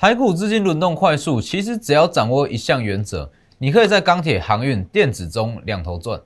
台股资金轮动快速，其实只要掌握一项原则，你可以在钢铁、航运、电子中两头赚。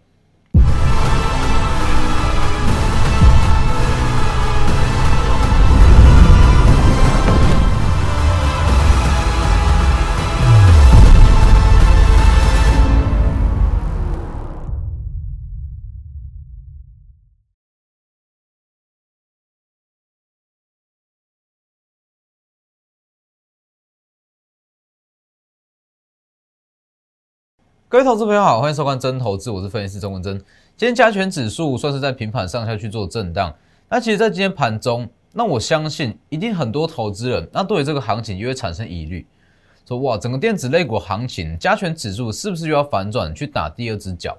各位投资朋友好，欢迎收看真投资，我是分析师钟文真。今天加权指数算是在平盘上下去做震荡，那其实，在今天盘中，那我相信一定很多投资人，那对于这个行情就会产生疑虑，说哇，整个电子类股行情，加权指数是不是又要反转去打第二只脚？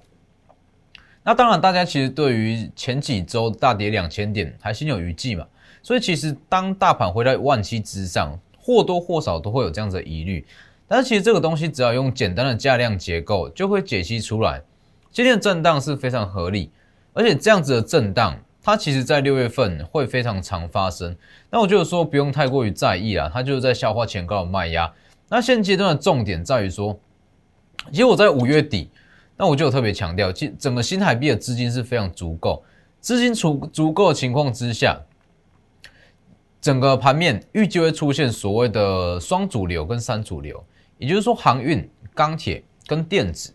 那当然，大家其实对于前几周大跌两千点还心有余悸嘛，所以其实当大盘回到万七之上，或多或少都会有这样子的疑虑。但是其实这个东西只要用简单的价量结构就会解析出来，今天的震荡是非常合理，而且这样子的震荡，它其实在六月份会非常常发生。那我就是说不用太过于在意啦，它就是在消化前高的卖压。那现阶段的重点在于说，其实我在五月底，那我就有特别强调，其整个新台币的资金是非常足够，资金足足够的情况之下。整个盘面预计会出现所谓的双主流跟三主流。也就是说，航运、钢铁跟电子，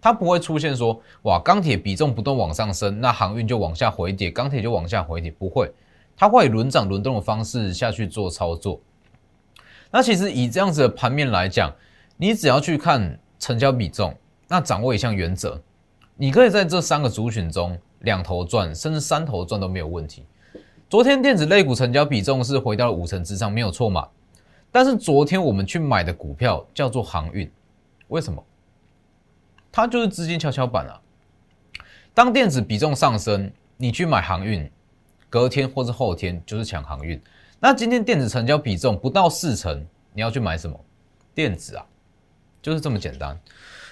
它不会出现说，哇，钢铁比重不断往上升，那航运就往下回跌，钢铁就往下回跌，不会，它会以轮涨轮动的方式下去做操作。那其实以这样子的盘面来讲，你只要去看成交比重，那掌握一项原则，你可以在这三个族群中两头赚，甚至三头赚都没有问题。昨天电子类股成交比重是回到了五成之上，没有错嘛？但是昨天我们去买的股票叫做航运，为什么？它就是资金跷跷板啊。当电子比重上升，你去买航运，隔天或是后天就是抢航运。那今天电子成交比重不到四成，你要去买什么？电子啊，就是这么简单。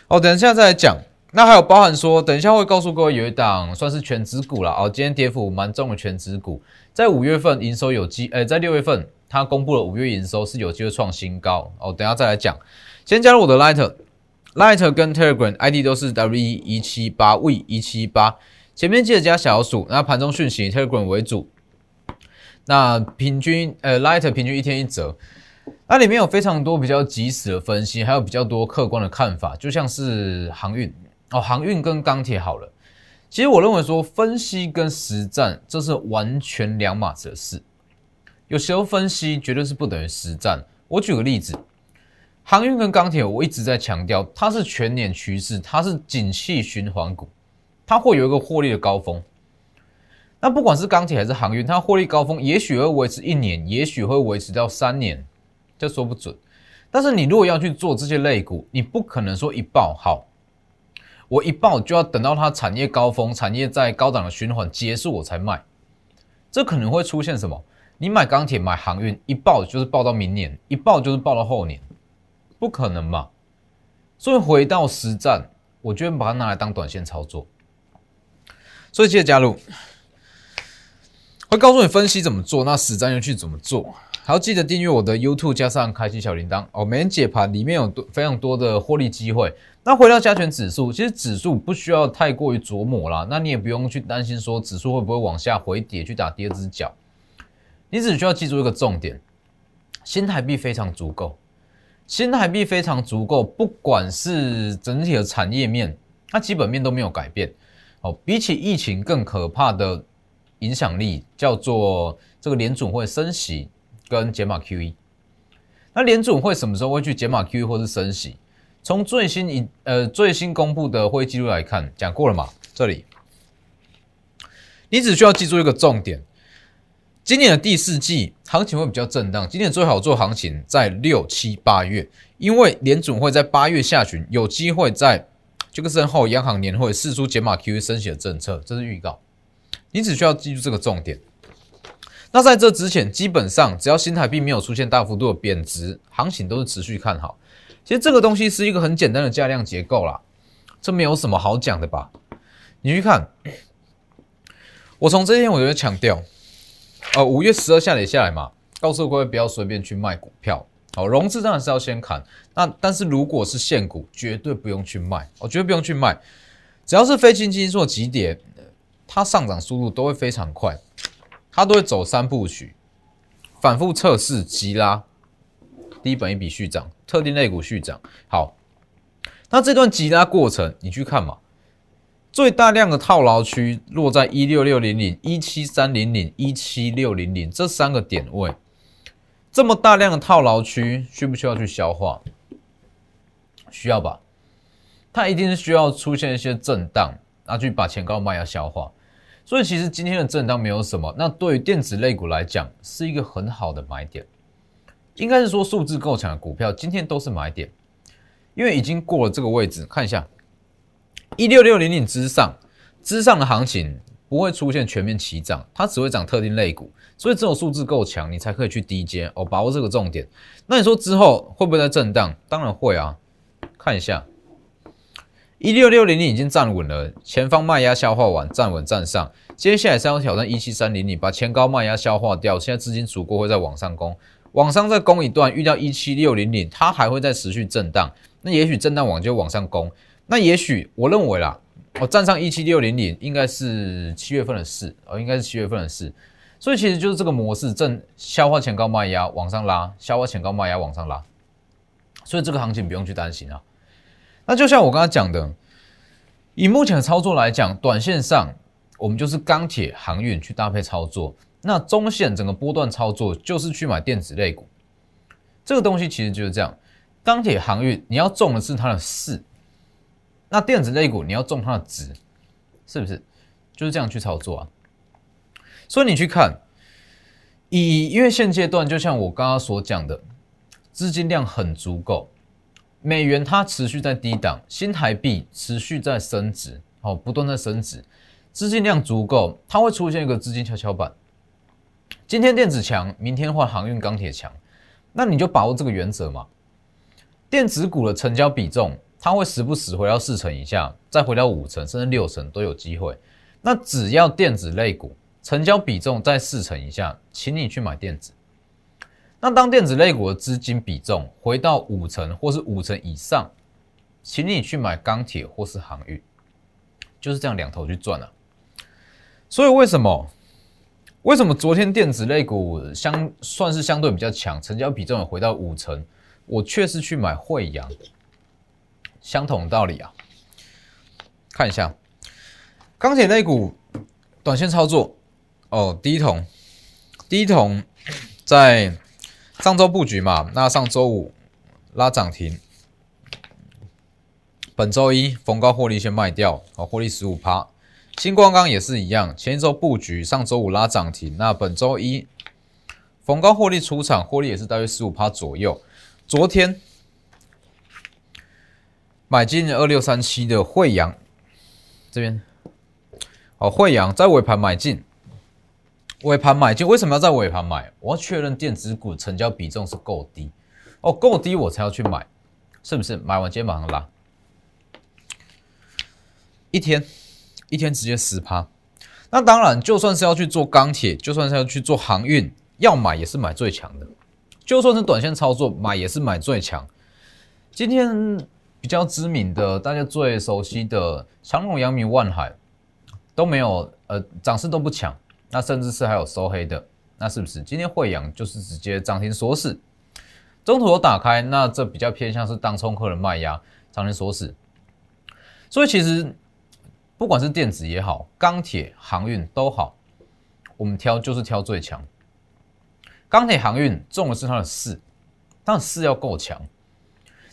哦，等一下再来讲。那还有包含说，等一下会告诉各位有一档算是全职股了哦。今天跌幅蛮重的全职股，在五月份营收有机，诶，在六月份。它公布了五月营收是有机会创新高哦，等下再来讲。先加入我的 Lighter，Lighter 跟 Telegram ID 都是 W 一七八 V 一七八，前面记得加小数。那盘中讯息 Telegram 为主，那平均呃 Lighter 平均一天一折，那里面有非常多比较及时的分析，还有比较多客观的看法，就像是航运哦，航运跟钢铁好了。其实我认为说分析跟实战这是完全两码子的事。有时候分析绝对是不等于实战。我举个例子，航运跟钢铁，我一直在强调，它是全年趋势，它是景气循环股，它会有一个获利的高峰。那不管是钢铁还是航运，它获利高峰也许会维持一年，也许会维持到三年，这说不准。但是你如果要去做这些类股，你不可能说一爆好，我一爆就要等到它产业高峰、产业在高档的循环结束我才卖，这可能会出现什么？你买钢铁、买航运，一报就是报到明年，一报就是报到后年，不可能嘛？所以回到实战，我就把它拿来当短线操作。所以记得加入，会告诉你分析怎么做，那实战又去怎么做。还要记得订阅我的 YouTube，加上开启小铃铛哦。每天解盘里面有多非常多的获利机会。那回到加权指数，其实指数不需要太过于琢磨啦，那你也不用去担心说指数会不会往下回跌，去打第二只脚。你只需要记住一个重点：新台币非常足够，新台币非常足够，不管是整体的产业面，它基本面都没有改变。哦，比起疫情更可怕的影响力，叫做这个联准会升息跟解码 QE。那联准会什么时候会去解码 QE 或是升息？从最新一呃最新公布的会议记录来看，讲过了嘛？这里，你只需要记住一个重点。今年的第四季行情会比较震荡，今年最好做行情在六七八月，因为联准会在八月下旬有机会在这个身后央行年会释出减码 QE 升息的政策，这是预告。你只需要记住这个重点。那在这之前，基本上只要新台币没有出现大幅度的贬值，行情都是持续看好。其实这个东西是一个很简单的价量结构啦，这没有什么好讲的吧？你去看，我从这天我就强调。呃，五月十二下跌下来嘛，告诉各位不要随便去卖股票。好，融资当然是要先砍，那但是如果是现股，绝对不用去卖，哦绝对不用去卖，只要是非经济做急跌，它上涨速度都会非常快，它都会走三部曲，反复测试急拉，低本一笔续涨，特定类股续涨，好，那这段急拉过程你去看嘛，最大量的套牢区落在一六六零零、一七三零零、一七六零零这三个点位。这么大量的套牢区，需不需要去消化？需要吧，它一定是需要出现一些震荡，然后去把前高卖要消化。所以其实今天的震荡没有什么，那对于电子类股来讲，是一个很好的买点。应该是说数字够强的股票，今天都是买点，因为已经过了这个位置。看一下一六六零零之上，之上的行情不会出现全面齐涨，它只会涨特定类股。所以这种数字够强，你才可以去低阶哦，把握这个重点。那你说之后会不会在震荡？当然会啊。看一下，一六六零零已经站稳了，前方卖压消化完，站稳站上。接下来是要挑战一七三零零，把前高卖压消化掉。现在资金足够会在往上攻，往上再攻一段，遇到一七六零零，它还会再持续震荡。那也许震荡完就往上攻。那也许我认为啦，我站上一七六零零应该是七月份的事哦，应该是七月份的事。所以其实就是这个模式，正消化前高卖压往上拉，消化前高卖压往上拉，所以这个行情不用去担心啊。那就像我刚刚讲的，以目前的操作来讲，短线上我们就是钢铁、航运去搭配操作，那中线整个波段操作就是去买电子类股。这个东西其实就是这样，钢铁、航运你要中的是它的势，那电子类股你要重它的值，是不是？就是这样去操作啊。所以你去看，以因为现阶段就像我刚刚所讲的，资金量很足够，美元它持续在低档，新台币持续在升值，好，不断在升值，资金量足够，它会出现一个资金跷跷板。今天电子强，明天换航运、钢铁强，那你就把握这个原则嘛。电子股的成交比重，它会时不时回到四成以下，再回到五成甚至六成都有机会。那只要电子类股。成交比重在四成以下，请你去买电子。那当电子类股的资金比重回到五成或是五成以上，请你去买钢铁或是航运，就是这样两头去赚了。所以为什么？为什么昨天电子类股相算是相对比较强，成交比重也回到五成，我却是去买惠阳，相同道理啊。看一下钢铁类股短线操作。哦，第一桶，第一桶在上周布局嘛，那上周五拉涨停，本周一逢高获利先卖掉，哦，获利十五趴。新光钢也是一样，前一周布局，上周五拉涨停，那本周一逢高获利出场，获利也是大约十五趴左右。昨天买进二六三七的惠阳这边，哦，惠阳在尾盘买进。尾盘买进，为什么要在尾盘买？我要确认电子股成交比重是够低哦，够低我才要去买，是不是？买完今天马上拉，一天一天直接十趴。那当然，就算是要去做钢铁，就算是要去做航运，要买也是买最强的。就算是短线操作，买也是买最强。今天比较知名的，大家最熟悉的长荣、阳明、万海都没有，呃，涨势都不强。那甚至是还有收黑的，那是不是今天汇阳就是直接涨停锁死？中途有打开，那这比较偏向是当冲客的卖压，涨停锁死。所以其实不管是电子也好，钢铁、航运都好，我们挑就是挑最强。钢铁、航运中的是它的势，但势要够强。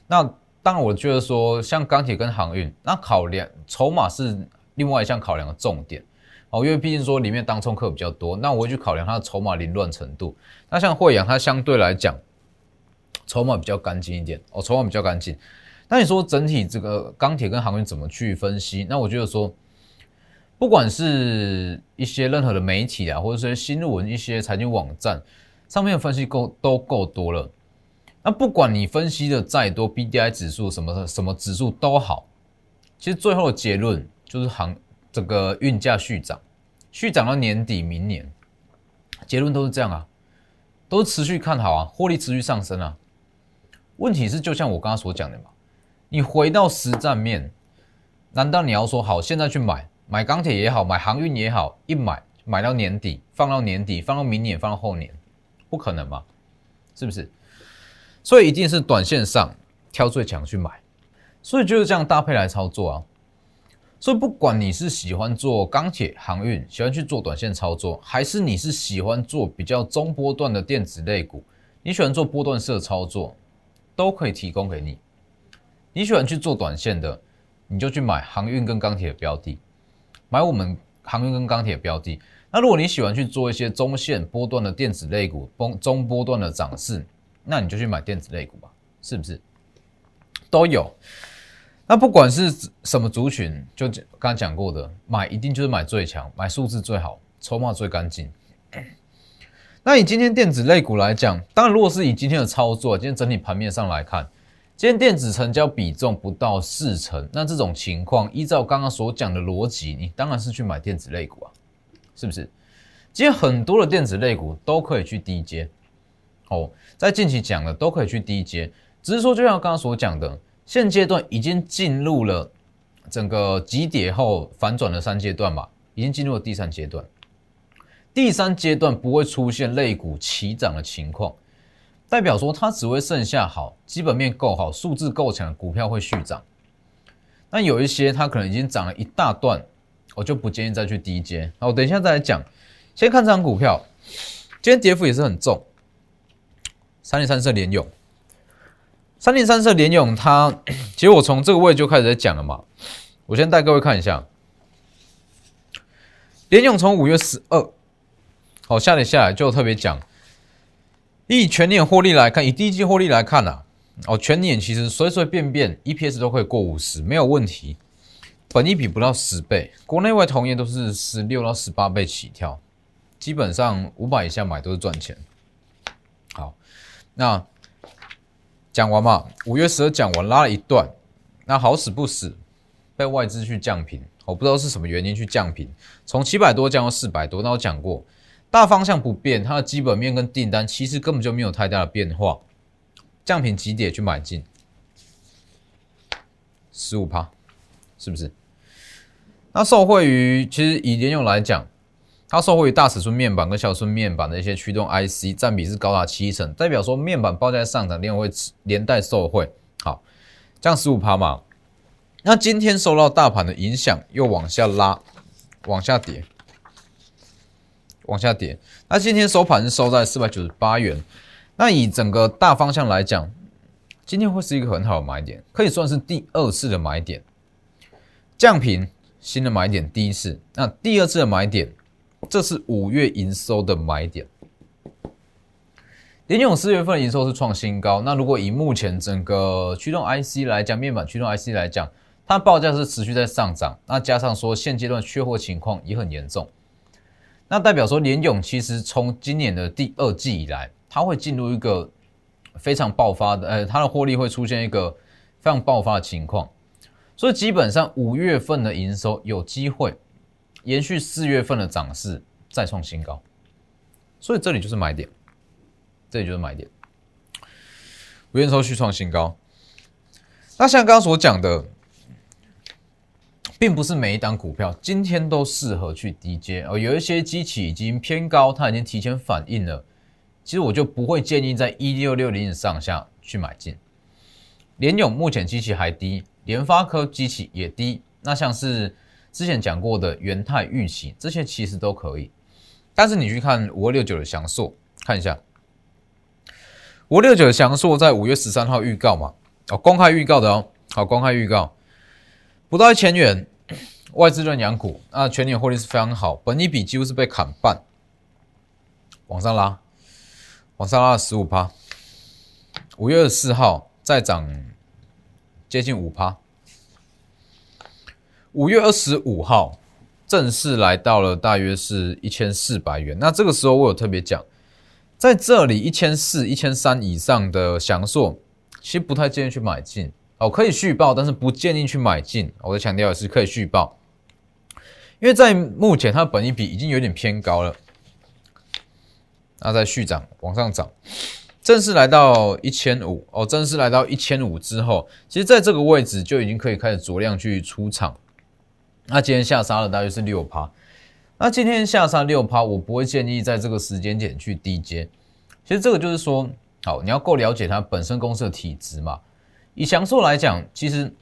那当然，我觉得说像钢铁跟航运，那考量筹码是另外一项考量的重点。哦，因为毕竟说里面当冲客比较多，那我会去考量它的筹码凌乱程度。那像惠阳，它相对来讲筹码比较干净一点，哦，筹码比较干净。那你说整体这个钢铁跟航运怎么去分析？那我觉得说，不管是一些任何的媒体啊，或者说新闻、一些财经网站上面的分析够都够多了。那不管你分析的再多，B D I 指数什么什么指数都好，其实最后的结论就是行。这个运价续涨，续涨到年底明年，结论都是这样啊，都持续看好啊，获利持续上升啊。问题是就像我刚刚所讲的嘛，你回到实战面，难道你要说好现在去买买钢铁也好，买航运也好，一买买到年底，放到年底，放到明年，放到后年，不可能嘛？是不是？所以一定是短线上挑最强去买，所以就是这样搭配来操作啊。所以不管你是喜欢做钢铁航运，喜欢去做短线操作，还是你是喜欢做比较中波段的电子类股，你喜欢做波段式的操作，都可以提供给你。你喜欢去做短线的，你就去买航运跟钢铁的标的，买我们航运跟钢铁的标的。那如果你喜欢去做一些中线波段的电子类股，中中波段的涨势，那你就去买电子类股吧，是不是？都有。那不管是什么族群，就刚刚讲过的，买一定就是买最强，买数字最好，筹码最干净。那以今天电子类股来讲，当然如果是以今天的操作，今天整体盘面上来看，今天电子成交比重不到四成，那这种情况，依照刚刚所讲的逻辑，你当然是去买电子类股啊，是不是？今天很多的电子类股都可以去低阶，哦，在近期讲的都可以去低阶，只是说就像刚刚所讲的。现阶段已经进入了整个急跌后反转的三阶段嘛，已经进入了第三阶段。第三阶段不会出现类股齐涨的情况，代表说它只会剩下好基本面够好、数字够强的股票会续涨。那有一些它可能已经涨了一大段，我就不建议再去低阶。好，等一下再来讲。先看这张股票，今天跌幅也是很重，三零三四联勇。三零三色联勇，它 其实我从这个位置就开始在讲了嘛。我先带各位看一下，联勇从五月十二好下跌下来，就特别讲，以全年获利来看，以第一季获利来看呐，哦，全年其实随随便便 EPS 都可以过五十，没有问题。本益比不到十倍，国内外同业都是十六到十八倍起跳，基本上五百以下买都是赚钱。那。讲完嘛，五月十二讲完拉了一段，那好死不死被外资去降频，我不知道是什么原因去降频，从七百多降到四百多。那我讲过，大方向不变，它的基本面跟订单其实根本就没有太大的变化，降频几点去买进？十五趴，是不是？那受惠于其实以联用来讲。它受惠于大尺寸面板跟小尺寸面板的一些驱动 IC，占比是高达七成，代表说面板报价上涨，连会连带受惠。好，降十五趴嘛。那今天受到大盘的影响，又往下拉，往下跌，往下跌。那今天收盘是收在四百九十八元。那以整个大方向来讲，今天会是一个很好的买点，可以算是第二次的买点。降频新的买点，第一次，那第二次的买点。这是五月营收的买点。联咏四月份营收是创新高。那如果以目前整个驱动 IC 来讲，面板驱动 IC 来讲，它报价是持续在上涨。那加上说现阶段缺货情况也很严重，那代表说联咏其实从今年的第二季以来，它会进入一个非常爆发的，呃，它的获利会出现一个非常爆发的情况。所以基本上五月份的营收有机会。延续四月份的涨势再创新高，所以这里就是买点，这里就是买点。五月收续创新高，那像刚刚所讲的，并不是每一档股票今天都适合去低接哦。有一些机器已经偏高，它已经提前反应了，其实我就不会建议在一六六零上下去买进。联勇目前机器还低，联发科机器也低，那像是。之前讲过的元泰预期，这些其实都可以，但是你去看五二六九的翔硕，看一下。五二六九的翔硕在五月十三号预告嘛，哦，公开预告的哦，好，公开预告。不到一千元，外资认养股，那全年获利是非常好，本一比几乎是被砍半，往上拉，往上拉了十五趴，五月二十四号再涨接近五趴。五月二十五号正式来到了，大约是一千四百元。那这个时候我有特别讲，在这里一千四、一千三以上的享硕，其实不太建议去买进哦，可以续报，但是不建议去买进。我的强调的是可以续报，因为在目前它的本益比已经有点偏高了。那在续涨往上涨，正式来到一千五哦，正式来到一千五之后，其实在这个位置就已经可以开始酌量去出场。那今天下杀了大约是六趴，那今天下杀六趴，我不会建议在这个时间点去低接。其实这个就是说，好，你要够了解它本身公司的体质嘛。以祥硕来讲，其实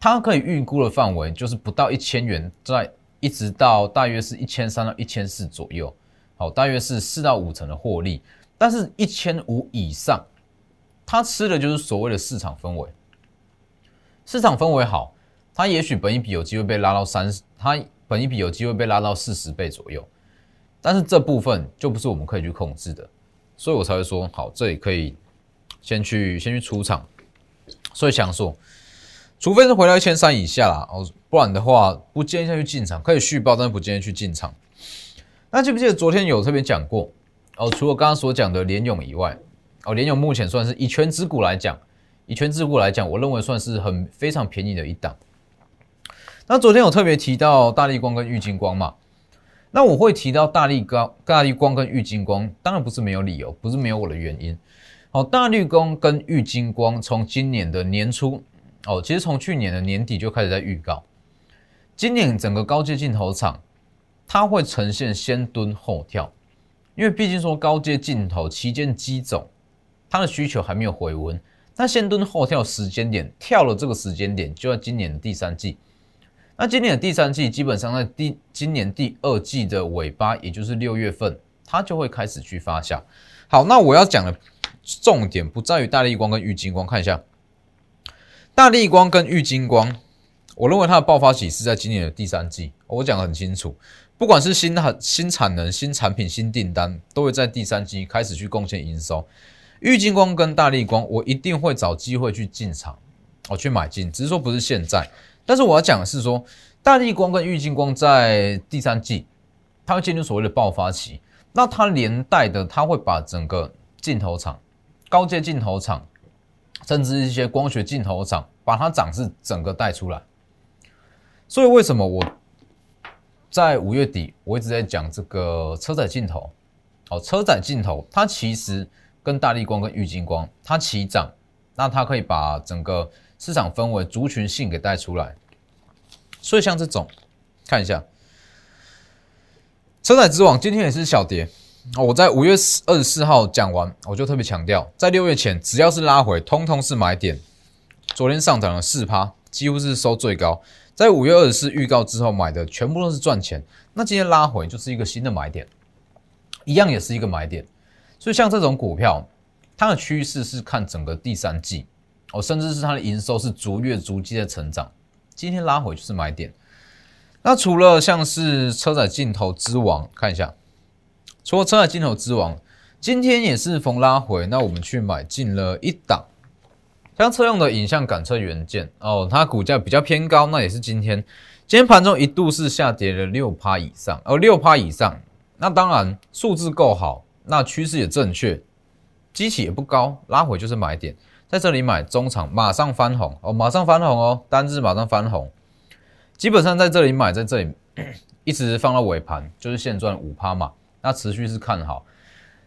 它可以预估的范围就是不到一千元，在一直到大约是一千三到一千四左右，好，大约是四到五成的获利。但是，一千五以上，它吃的就是所谓的市场氛围。市场氛围好，它也许本一比有机会被拉到三十，它本一比有机会被拉到四十倍左右。但是这部分就不是我们可以去控制的，所以我才会说，好，这里可以先去先去出场。所以想说，除非是回到一千三以下啦，哦，不然的话不建议下去进场，可以续报，但是不建议去进场。那记不记得昨天有特别讲过？哦，除了刚刚所讲的联勇以外，哦，联勇目前算是以全指股来讲，以全指股来讲，我认为算是很非常便宜的一档。那昨天有特别提到大力光跟玉金光嘛？那我会提到大力光、大力光跟玉金光，当然不是没有理由，不是没有我的原因。哦，大绿光跟玉金光从今年的年初，哦，其实从去年的年底就开始在预告，今年整个高阶镜头厂，它会呈现先蹲后跳，因为毕竟说高阶镜头旗舰机种，它的需求还没有回温，那先蹲后跳时间点跳了这个时间点就在今年的第三季，那今年的第三季基本上在第今年第二季的尾巴，也就是六月份，它就会开始去发酵。好，那我要讲的。重点不在于大力光跟玉金光，看一下大力光跟玉金光，我认为它的爆发期是在今年的第三季。我讲的很清楚，不管是新产新产能、新产品、新订单，都会在第三季开始去贡献营收。玉金光跟大力光，我一定会找机会去进场，我去买进，只是说不是现在。但是我要讲的是说，大力光跟玉金光在第三季，它会进入所谓的爆发期，那它连带的，它会把整个镜头厂。高阶镜头厂，甚至一些光学镜头厂，把它涨势整个带出来。所以为什么我在五月底我一直在讲这个车载镜头？哦，车载镜头它其实跟大力光跟玉金光它齐涨，那它可以把整个市场氛围族群性给带出来。所以像这种，看一下车载之王今天也是小跌。我在五月二十四号讲完，我就特别强调，在六月前只要是拉回，通通是买点。昨天上涨了四趴，几乎是收最高。在五月二十四预告之后买的，全部都是赚钱。那今天拉回就是一个新的买点，一样也是一个买点。所以像这种股票，它的趋势是看整个第三季，哦，甚至是它的营收是逐月逐季的成长。今天拉回就是买点。那除了像是车载镜头之王，看一下。除了车载镜头之王，今天也是逢拉回，那我们去买进了一档，像车用的影像感测元件哦，它股价比较偏高，那也是今天，今天盘中一度是下跌了六趴以上，哦，六趴以上，那当然数字够好，那趋势也正确，机器也不高，拉回就是买点，在这里买中场马上翻红。哦，马上翻红哦，单日马上翻红，基本上在这里买，在这里 一直放到尾盘，就是现赚五趴嘛。那持续是看好，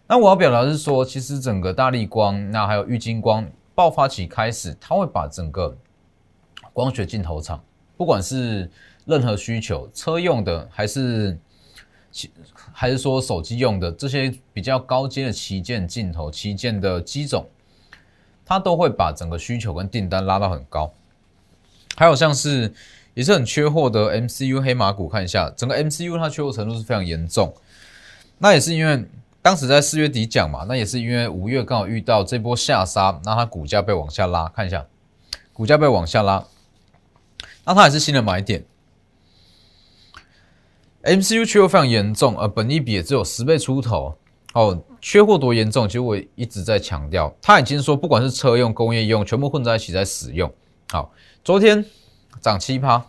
那我要表达是说，其实整个大力光，那还有玉金光爆发期开始，它会把整个光学镜头厂，不管是任何需求，车用的还是还是说手机用的这些比较高阶的旗舰镜头、旗舰的机种，它都会把整个需求跟订单拉到很高。还有像是也是很缺货的 MCU 黑马股，看一下整个 MCU 它缺货程度是非常严重。那也是因为当时在四月底讲嘛，那也是因为五月刚好遇到这波下杀，那它股价被往下拉，看一下，股价被往下拉，那它也是新的买点。MCU 缺货非常严重，而本益比也只有十倍出头哦，缺货多严重？其实我一直在强调，他已经说不管是车用、工业用，全部混在一起在使用。好，昨天涨七趴，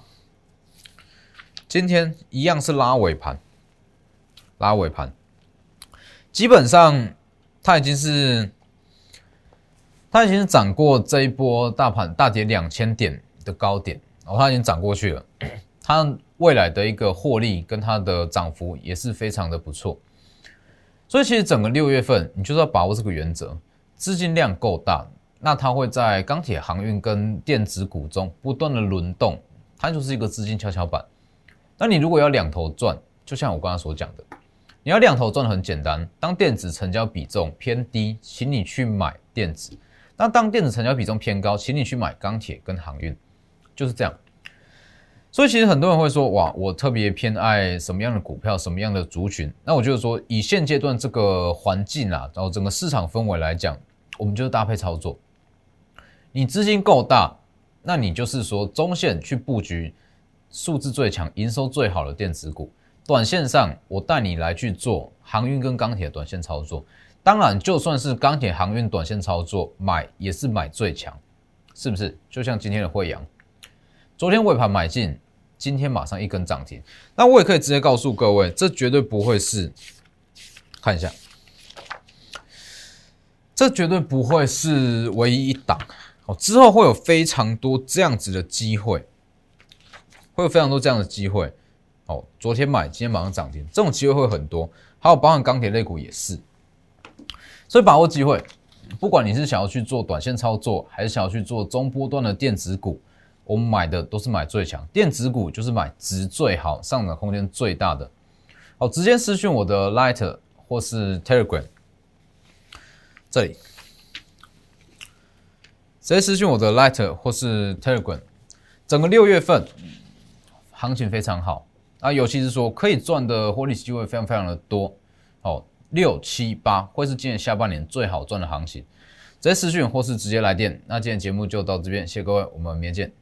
今天一样是拉尾盘，拉尾盘。基本上，它已经是，它已经是涨过这一波大盘大跌两千点的高点，哦，它已经涨过去了。它未来的一个获利跟它的涨幅也是非常的不错。所以，其实整个六月份，你就是要把握这个原则，资金量够大，那它会在钢铁、航运跟电子股中不断的轮动，它就是一个资金跷跷板。那你如果要两头赚，就像我刚刚所讲的，你要两头赚的很简单。当电子成交比重偏低，请你去买电子；那当电子成交比重偏高，请你去买钢铁跟航运，就是这样。所以其实很多人会说，哇，我特别偏爱什么样的股票，什么样的族群？那我就是说，以现阶段这个环境啊，然后整个市场氛围来讲，我们就是搭配操作。你资金够大，那你就是说中线去布局数字最强、营收最好的电子股；短线上，我带你来去做航运跟钢铁短线操作。当然，就算是钢铁、航运短线操作，买也是买最强，是不是？就像今天的惠阳。昨天尾盘买进，今天马上一根涨停。那我也可以直接告诉各位，这绝对不会是，看一下，这绝对不会是唯一一档。哦，之后会有非常多这样子的机会，会有非常多这样的机会。哦，昨天买，今天马上涨停，这种机会会很多。还有包含钢铁类股也是，所以把握机会，不管你是想要去做短线操作，还是想要去做中波段的电子股。我们买的都是买最强电子股，就是买值最好、上涨空间最大的。好，直接私讯我的 Light 或是 Telegram，这里直接私讯我的 Light 或是 Telegram。整个六月份行情非常好啊，尤其是说可以赚的获利机会非常非常的多。哦，六七八会是今年下半年最好赚的行情。直接私讯或是直接来电。那今天节目就到这边，谢谢各位，我们明天见。